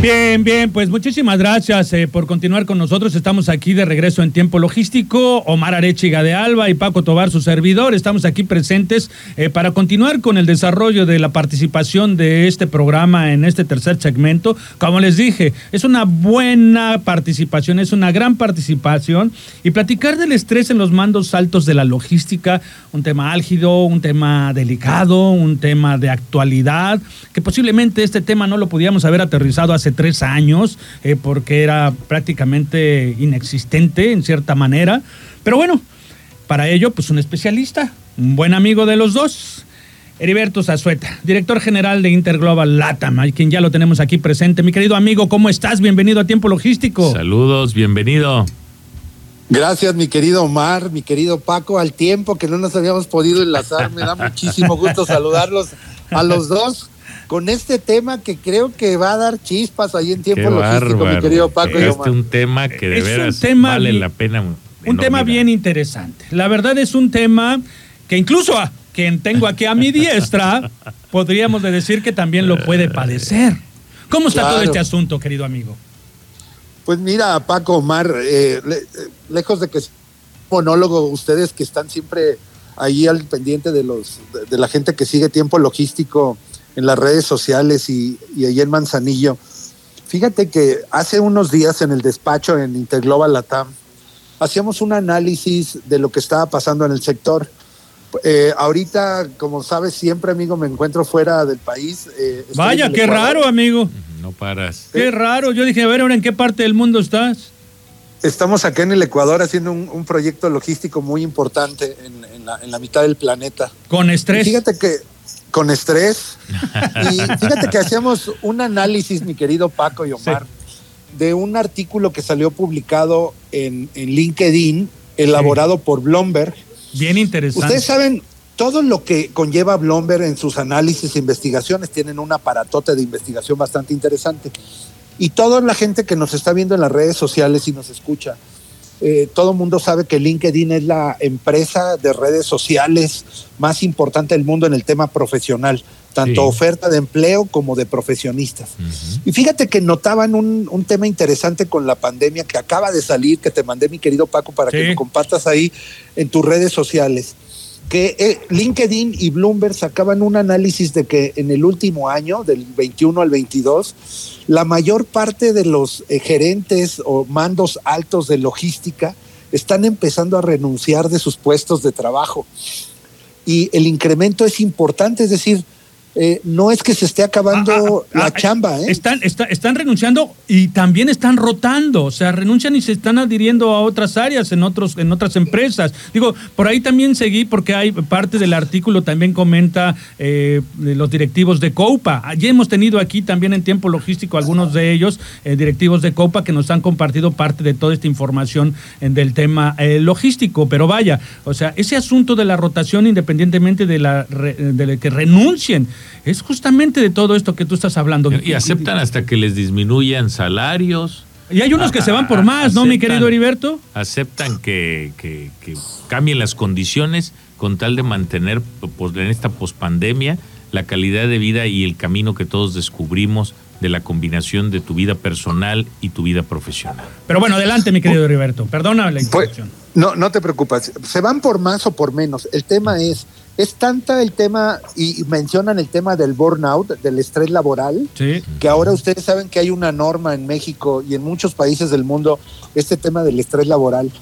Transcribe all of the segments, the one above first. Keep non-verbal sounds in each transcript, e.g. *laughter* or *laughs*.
Bien, bien, pues muchísimas gracias eh, por continuar con nosotros. Estamos aquí de regreso en tiempo logístico. Omar Arechiga de Alba y Paco Tobar, su servidor. Estamos aquí presentes eh, para continuar con el desarrollo de la participación de este programa en este tercer segmento. Como les dije, es una buena participación, es una gran participación. Y platicar del estrés en los mandos altos de la logística, un tema álgido, un tema delicado, un tema de actualidad, que posiblemente este tema no lo pudiéramos haber aterrizado hace tres años, eh, porque era prácticamente inexistente en cierta manera. Pero bueno, para ello, pues un especialista, un buen amigo de los dos. Heriberto Zazueta, director general de Interglobal LATAM, quien ya lo tenemos aquí presente. Mi querido amigo, ¿cómo estás? Bienvenido a Tiempo Logístico. Saludos, bienvenido. Gracias, mi querido Omar, mi querido Paco, al tiempo que no nos habíamos podido enlazar. Me da muchísimo gusto *laughs* saludarlos a los dos con este tema que creo que va a dar chispas ahí en tiempo logístico, mi querido Paco. Es un tema que de veras vale la pena. Un tema bien interesante. La verdad es un tema que incluso a quien tengo aquí a mi diestra, *laughs* podríamos decir que también lo puede padecer. ¿Cómo está todo este asunto, querido amigo? Pues mira, Paco, Omar, eh, eh, lejos de que es monólogo, ustedes que están siempre ahí al pendiente de los de la gente que sigue tiempo logístico en las redes sociales y, y ahí en Manzanillo. Fíjate que hace unos días en el despacho en Interglobal Latam hacíamos un análisis de lo que estaba pasando en el sector. Eh, ahorita, como sabes, siempre, amigo, me encuentro fuera del país. Eh, Vaya, qué raro, amigo. No paras. Qué raro. Yo dije, a ver, ahora en qué parte del mundo estás. Estamos acá en el Ecuador haciendo un, proyecto logístico muy importante en, la, en, la, mitad del planeta. Con estrés. fíjate que con estrés. y *laughs* fíjate que hacíamos un análisis, mi querido Paco y Omar, de un artículo que salió publicado en, LinkedIn, elaborado por Bloomberg. Bien interesante. Ustedes saben todo lo que conlleva Bloomberg en sus análisis e investigaciones. Tienen un aparatote de investigación bastante interesante. Y toda la gente que nos está viendo en las redes sociales y nos escucha, eh, todo el mundo sabe que LinkedIn es la empresa de redes sociales más importante del mundo en el tema profesional, tanto oferta de empleo como de profesionistas. Y fíjate que notaban un, tema interesante con la pandemia que acaba de salir, que te mandé mi querido Paco para que lo compartas ahí en tus redes sociales que eh, LinkedIn y Bloomberg sacaban un análisis de que en el último año, del 21 al 22, la mayor parte de los eh, gerentes o mandos altos de logística están empezando a renunciar de sus puestos de trabajo. Y el incremento es importante, es decir, eh, no es que se esté acabando ah, ah, la ah, chamba. ¿eh? Están, están renunciando y también están rotando, o sea, renuncian y se están adhiriendo a otras áreas en, otros, en otras empresas. Digo, por ahí también seguí porque hay parte del artículo también comenta eh, los directivos de COPA. Allí hemos tenido aquí también en tiempo logístico algunos de ellos, directivos de COPA, que nos han compartido parte de toda esta información del tema logístico. Pero vaya, o sea, ese asunto de la rotación independientemente de, la, de que renuncien, es justamente de todo esto que tú estás hablando. Y aceptan hasta que les disminuyan salarios. Y hay unos que se van por más, ¿no, mi querido Heriberto? Aceptan que, que, cambien las condiciones con tal de mantener pues, en esta pospandemia la calidad de vida y el camino que todos descubrimos de la combinación de tu vida personal y tu vida profesional. Pero bueno, adelante, mi querido Heriberto. Perdona la pues, interrupción. no, no te preocupes. Se van por más o por menos. El tema es es tanta el tema, y mencionan el tema del burnout, del estrés laboral, que ahora ustedes saben que hay una norma en México y en muchos países del mundo, este tema del estrés laboral.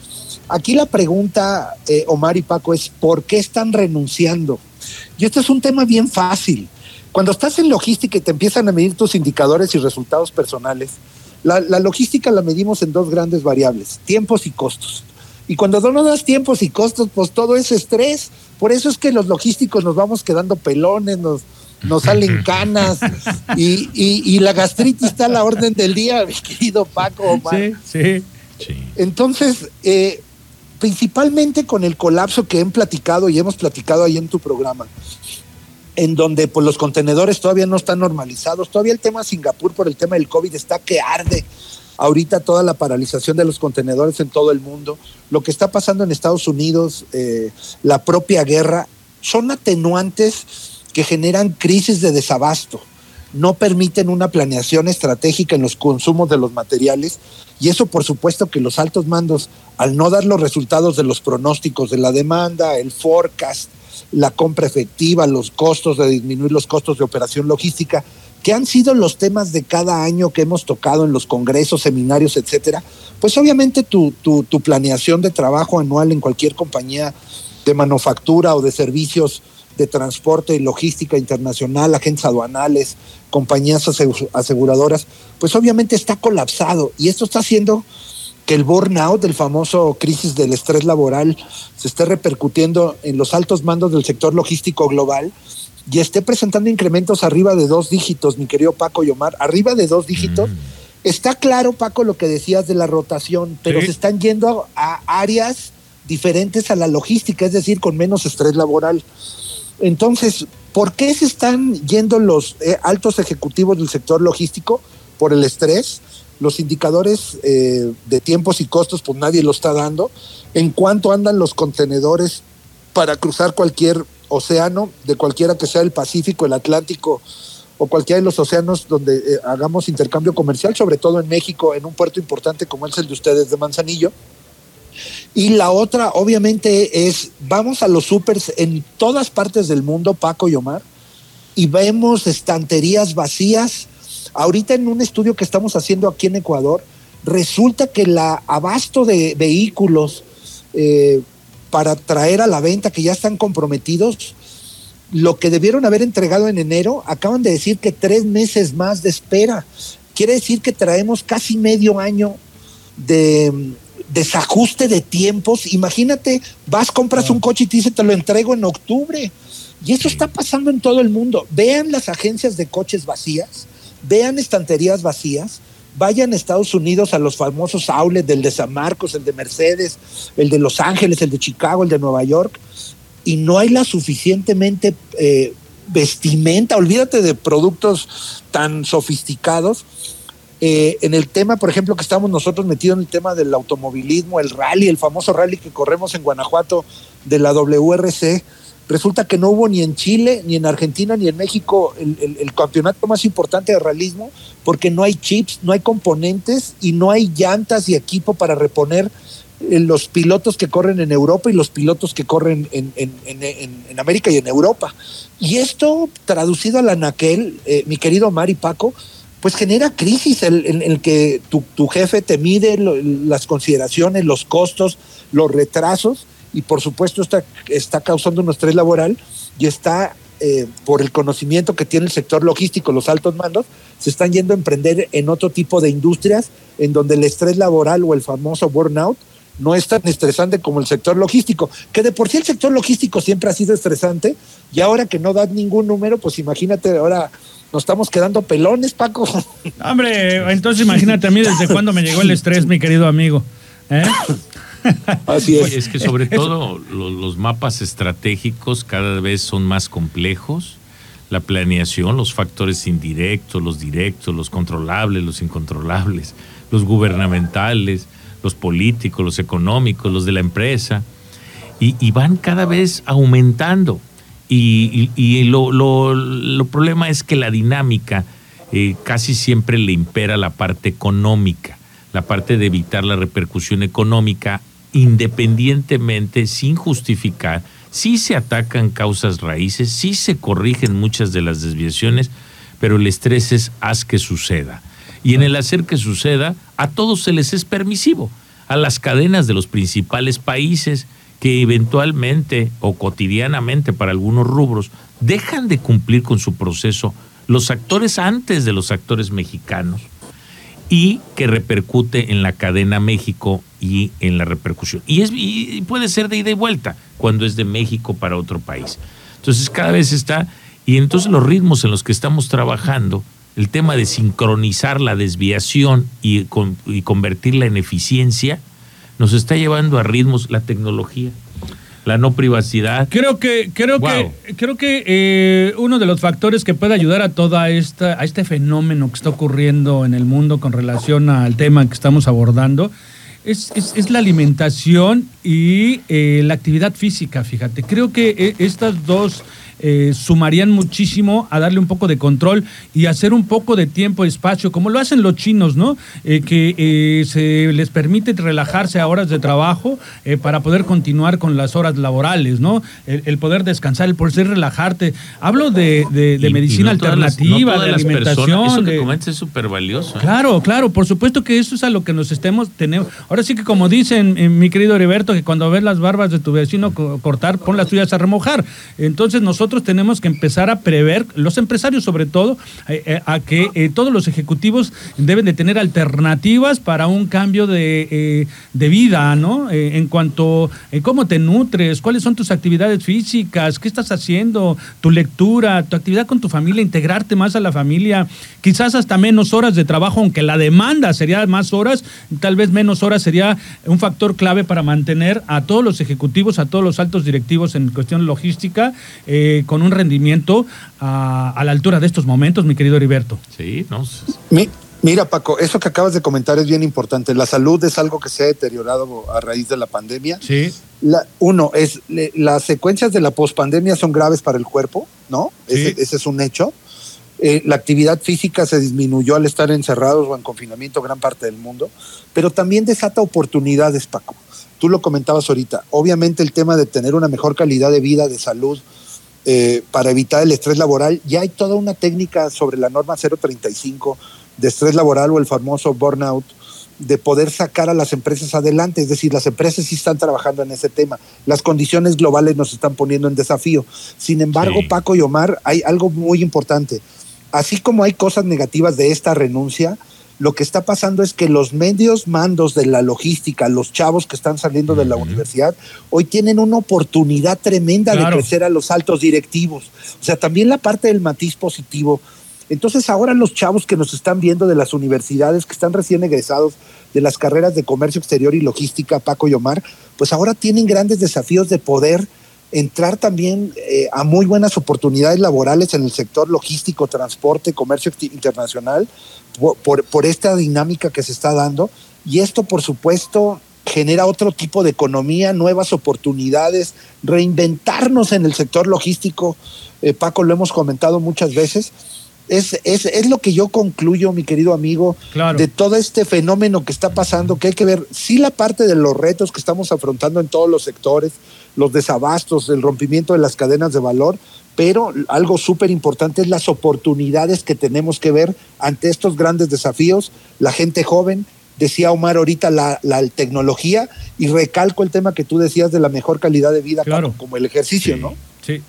Aquí la pregunta, eh, Omar y Paco, es ¿por qué están renunciando? Y este es un tema bien fácil. Cuando estás en logística y te empiezan a medir tus indicadores y resultados personales, la, la logística la medimos en dos grandes variables, tiempos y costos. Y cuando no das tiempos y costos, pues todo es estrés. Por eso es que los logísticos nos vamos quedando pelones, nos, nos salen *laughs* canas y, y, la gastritis está a la orden del día, mi querido Paco. Sí, sí, sí. Entonces, eh, principalmente con el colapso que han platicado y hemos platicado ahí en tu programa, en donde pues, los contenedores todavía no están normalizados. Todavía el tema de Singapur por el tema del COVID está que arde. Ahorita toda la paralización de los contenedores en todo el mundo, lo que está pasando en Estados Unidos, eh, la propia guerra, son atenuantes que generan crisis de desabasto no permiten una planeación estratégica en los consumos de los materiales y eso por supuesto que los altos mandos, al no dar los resultados de los pronósticos de la demanda, el forecast, la compra efectiva, los costos de disminuir los costos de operación logística, que han sido los temas de cada año que hemos tocado en los congresos, seminarios, etcétera, pues obviamente tu, tu, planeación de trabajo anual en cualquier compañía de manufactura o de servicios de transporte y logística internacional, agentes aduanales, compañías aseguradoras, pues obviamente está colapsado y esto está haciendo que el burnout, el famoso crisis del estrés laboral, se esté repercutiendo en los altos mandos del sector logístico global y esté presentando incrementos arriba de dos dígitos, mi querido Paco y Omar, arriba de dos dígitos. Mm. Está claro, Paco, lo que decías de la rotación, pero se están yendo a áreas diferentes a la logística, es decir, con menos estrés laboral. Entonces, ¿por qué se están yendo los eh, altos ejecutivos del sector logístico? Por el estrés. Los indicadores eh, de tiempos y costos, pues nadie lo está dando. En cuánto andan los contenedores para cruzar cualquier océano, de cualquiera que sea el Pacífico, el Atlántico o cualquiera de los océanos donde eh, hagamos intercambio comercial, sobre todo en México, en un puerto importante como es el de ustedes de Manzanillo. Y la otra, obviamente, es, vamos a los supers en todas partes del mundo, Paco y Omar, y vemos estanterías vacías. Ahorita en un estudio que estamos haciendo aquí en Ecuador, resulta que el abasto de vehículos eh, para traer a la venta que ya están comprometidos, lo que debieron haber entregado en enero, acaban de decir que tres meses más de espera. Quiere decir que traemos casi medio año de, desajuste de tiempos. Imagínate, vas, compras un coche y te dice, te lo entrego en octubre. Y eso está pasando en todo el mundo. Vean las agencias de coches vacías, vean estanterías vacías, vayan a Estados Unidos a los famosos outlets del de San Marcos, el de Mercedes, el de Los Ángeles, el de Chicago, el de Nueva York, y no hay la suficientemente eh, vestimenta, olvídate de productos tan sofisticados. Eh, en el tema, por ejemplo, que estamos nosotros metidos en el tema del automovilismo, el rally, el famoso rally que corremos en Guanajuato de la WRC, resulta que no hubo ni en Chile, ni en Argentina, ni en México el, campeonato más importante de realismo, porque no hay chips, no hay componentes y no hay llantas y equipo para reponer eh, los pilotos que corren en Europa y los pilotos que corren en, América y en Europa. Y esto, traducido a la naquel, eh, mi querido Mari Paco, pues genera crisis en el, que tu, jefe te mide las consideraciones, los costos, los retrasos y por supuesto está, está causando un estrés laboral y está eh, por el conocimiento que tiene el sector logístico, los altos mandos, se están yendo a emprender en otro tipo de industrias en donde el estrés laboral o el famoso burnout no es tan estresante como el sector logístico, que de por sí el sector logístico siempre ha sido estresante y ahora que no da ningún número, pues imagínate ahora nos estamos quedando pelones, Paco. Hombre, entonces imagínate a mí desde cuándo me llegó el estrés, mi querido amigo. ¿eh? Así es. es que sobre *laughs* todo los, mapas estratégicos cada vez son más complejos. La planeación, los factores indirectos, los directos, los controlables, los incontrolables, los gubernamentales, los políticos, los económicos, los de la empresa. y van cada vez aumentando. Y, y, lo, lo, problema es que la dinámica eh, casi siempre le impera la parte económica, la parte de evitar la repercusión económica, independientemente, sin justificar, sí se atacan causas raíces, sí se corrigen muchas de las desviaciones, pero el estrés es haz que suceda. Y en el hacer que suceda, a todos se les es permisivo, a las cadenas de los principales países, que eventualmente o cotidianamente para algunos rubros dejan de cumplir con su proceso los actores antes de los actores mexicanos y que repercute en la cadena México y en la repercusión. Y, es, y puede ser de ida y vuelta cuando es de México para otro país. Entonces cada vez está, y entonces los ritmos en los que estamos trabajando, el tema de sincronizar la desviación y, y convertirla en eficiencia, nos está llevando a ritmos la tecnología. La no privacidad. Creo que, creo que, creo que eh, uno de los factores que puede ayudar a toda esta, a este fenómeno que está ocurriendo en el mundo con relación al tema que estamos abordando, es, es, la alimentación y eh, la actividad física, fíjate. Creo que eh, estas dos eh, sumarían muchísimo a darle un poco de control y hacer un poco de tiempo y espacio, como lo hacen los chinos, ¿no? Eh, que eh, se les permite relajarse a horas de trabajo para poder continuar con las horas laborales, ¿no? El, poder descansar, el poder relajarte. Hablo de, medicina alternativa, de alimentación. eso que es súper valioso. Claro, claro, por supuesto que eso es a lo que nos estemos tenemos. Ahora sí que como dicen mi querido Heriberto, que cuando ves las barbas de tu vecino cortar, pon las tuyas a remojar. Entonces nosotros nosotros tenemos que empezar a prever, los empresarios sobre todo, eh, eh, a que eh, todos los ejecutivos deben de tener alternativas para un cambio de, vida, ¿no? en cuanto a cómo te nutres, cuáles son tus actividades físicas, qué estás haciendo, tu lectura, tu actividad con tu familia, integrarte más a la familia, quizás hasta menos horas de trabajo, aunque la demanda sería más horas, tal vez menos horas sería un factor clave para mantener a todos los ejecutivos, a todos los altos directivos en cuestión logística, con un rendimiento a, la altura de estos momentos, mi querido Heriberto. Sí, no. mira, Paco, eso que acabas de comentar es bien importante. La salud es algo que se ha deteriorado a raíz de la pandemia. Sí. uno, es las secuencias de la pospandemia son graves para el cuerpo, ¿no? Ese, es un hecho. Eh, la actividad física se disminuyó al estar encerrados o en confinamiento gran parte del mundo, pero también desata oportunidades, Paco. Tú lo comentabas ahorita. Obviamente el tema de tener una mejor calidad de vida, de salud, eh, para evitar el estrés laboral. Ya hay toda una técnica sobre la norma 035 de estrés laboral o el famoso burnout de poder sacar a las empresas adelante. Es decir, las empresas sí están trabajando en ese tema. Las condiciones globales nos están poniendo en desafío. Sin embargo, Paco y Omar, hay algo muy importante. Así como hay cosas negativas de esta renuncia, lo que está pasando es que los medios mandos de la logística, los chavos que están saliendo de la universidad, hoy tienen una oportunidad tremenda de crecer a los altos directivos. O sea, también la parte del matiz positivo. Entonces ahora los chavos que nos están viendo de las universidades, que están recién egresados de las carreras de comercio exterior y logística, Paco y Omar, pues ahora tienen grandes desafíos de poder entrar también eh, a muy buenas oportunidades laborales en el sector logístico, transporte, comercio internacional, por, por, esta dinámica que se está dando. Y esto, por supuesto, genera otro tipo de economía, nuevas oportunidades, reinventarnos en el sector logístico. Eh, Paco, lo hemos comentado muchas veces. Es, es, es, lo que yo concluyo, mi querido amigo, de todo este fenómeno que está pasando, que hay que ver, sí la parte de los retos que estamos afrontando en todos los sectores, los desabastos, el rompimiento de las cadenas de valor, pero algo súper importante es las oportunidades que tenemos que ver ante estos grandes desafíos, la gente joven, decía Omar ahorita la, la tecnología, y recalco el tema que tú decías de la mejor calidad de vida como, el ejercicio, ¿no? Sí.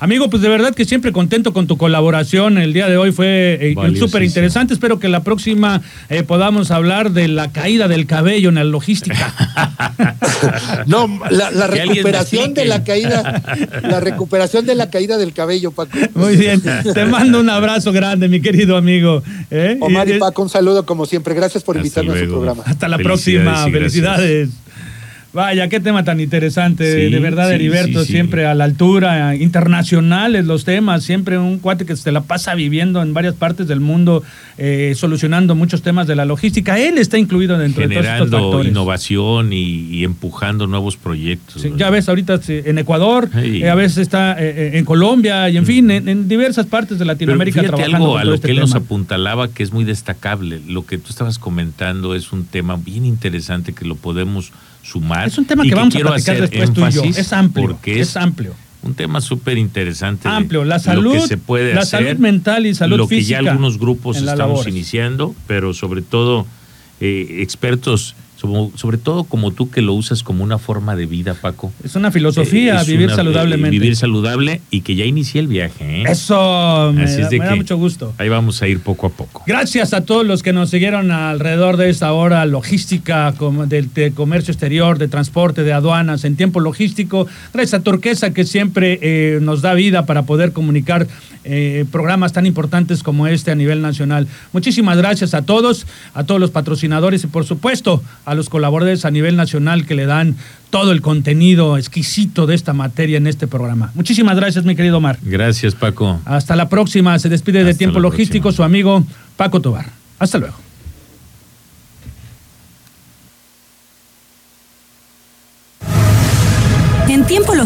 Amigo, pues de verdad que siempre contento con tu colaboración. El día de hoy fue eh, súper interesante. Espero que la próxima eh, podamos hablar de la caída del cabello en la logística. *laughs* no, la, recuperación de la caída, la recuperación de la caída del cabello, Paco. Muy bien. Te mando un abrazo grande, mi querido amigo. ¿eh? Omar y, Paco, un saludo como siempre. Gracias por invitarnos a su programa. Hasta la próxima. Felicidades. Vaya, qué tema tan interesante, de verdad, Heriberto, siempre a la altura, internacionales los temas, siempre un cuate que se la pasa viviendo en varias partes del mundo, eh, solucionando muchos temas de la logística. Él está incluido dentro de todos estos factores. innovación y, empujando nuevos proyectos. ya ves, ahorita en Ecuador, eh, a veces está eh, en Colombia y en fin, en, diversas partes de Latinoamérica Pero trabajando algo a lo este que él nos apuntalaba que es muy destacable. Lo que tú estabas comentando es un tema bien interesante que lo podemos sumar. Es un tema que, vamos a platicar después tú y yo. Es amplio. Es, amplio. Un tema súper interesante. Amplio. La salud, lo que se puede la salud mental y salud física. Lo que ya algunos grupos estamos iniciando, pero sobre todo eh, expertos sobre, todo como tú que lo usas como una forma de vida, Paco. Es una filosofía, vivir saludablemente. vivir saludable y que ya inicié el viaje. ¿eh? Eso, me, da, mucho gusto. Ahí vamos a ir poco a poco. Gracias a todos los que nos siguieron alrededor de esta hora logística, de, comercio exterior, de transporte, de aduanas, en tiempo logístico. Gracias a Turquesa que siempre eh, nos da vida para poder comunicar eh, programas tan importantes como este a nivel nacional. Muchísimas gracias a todos, a todos los patrocinadores y por supuesto a a los colaboradores a nivel nacional que le dan todo el contenido exquisito de esta materia en este programa. Muchísimas gracias, mi querido Omar. Gracias, Paco. Hasta la próxima. Se despide de Tiempo Logístico próxima. su amigo Paco Tobar. Hasta luego.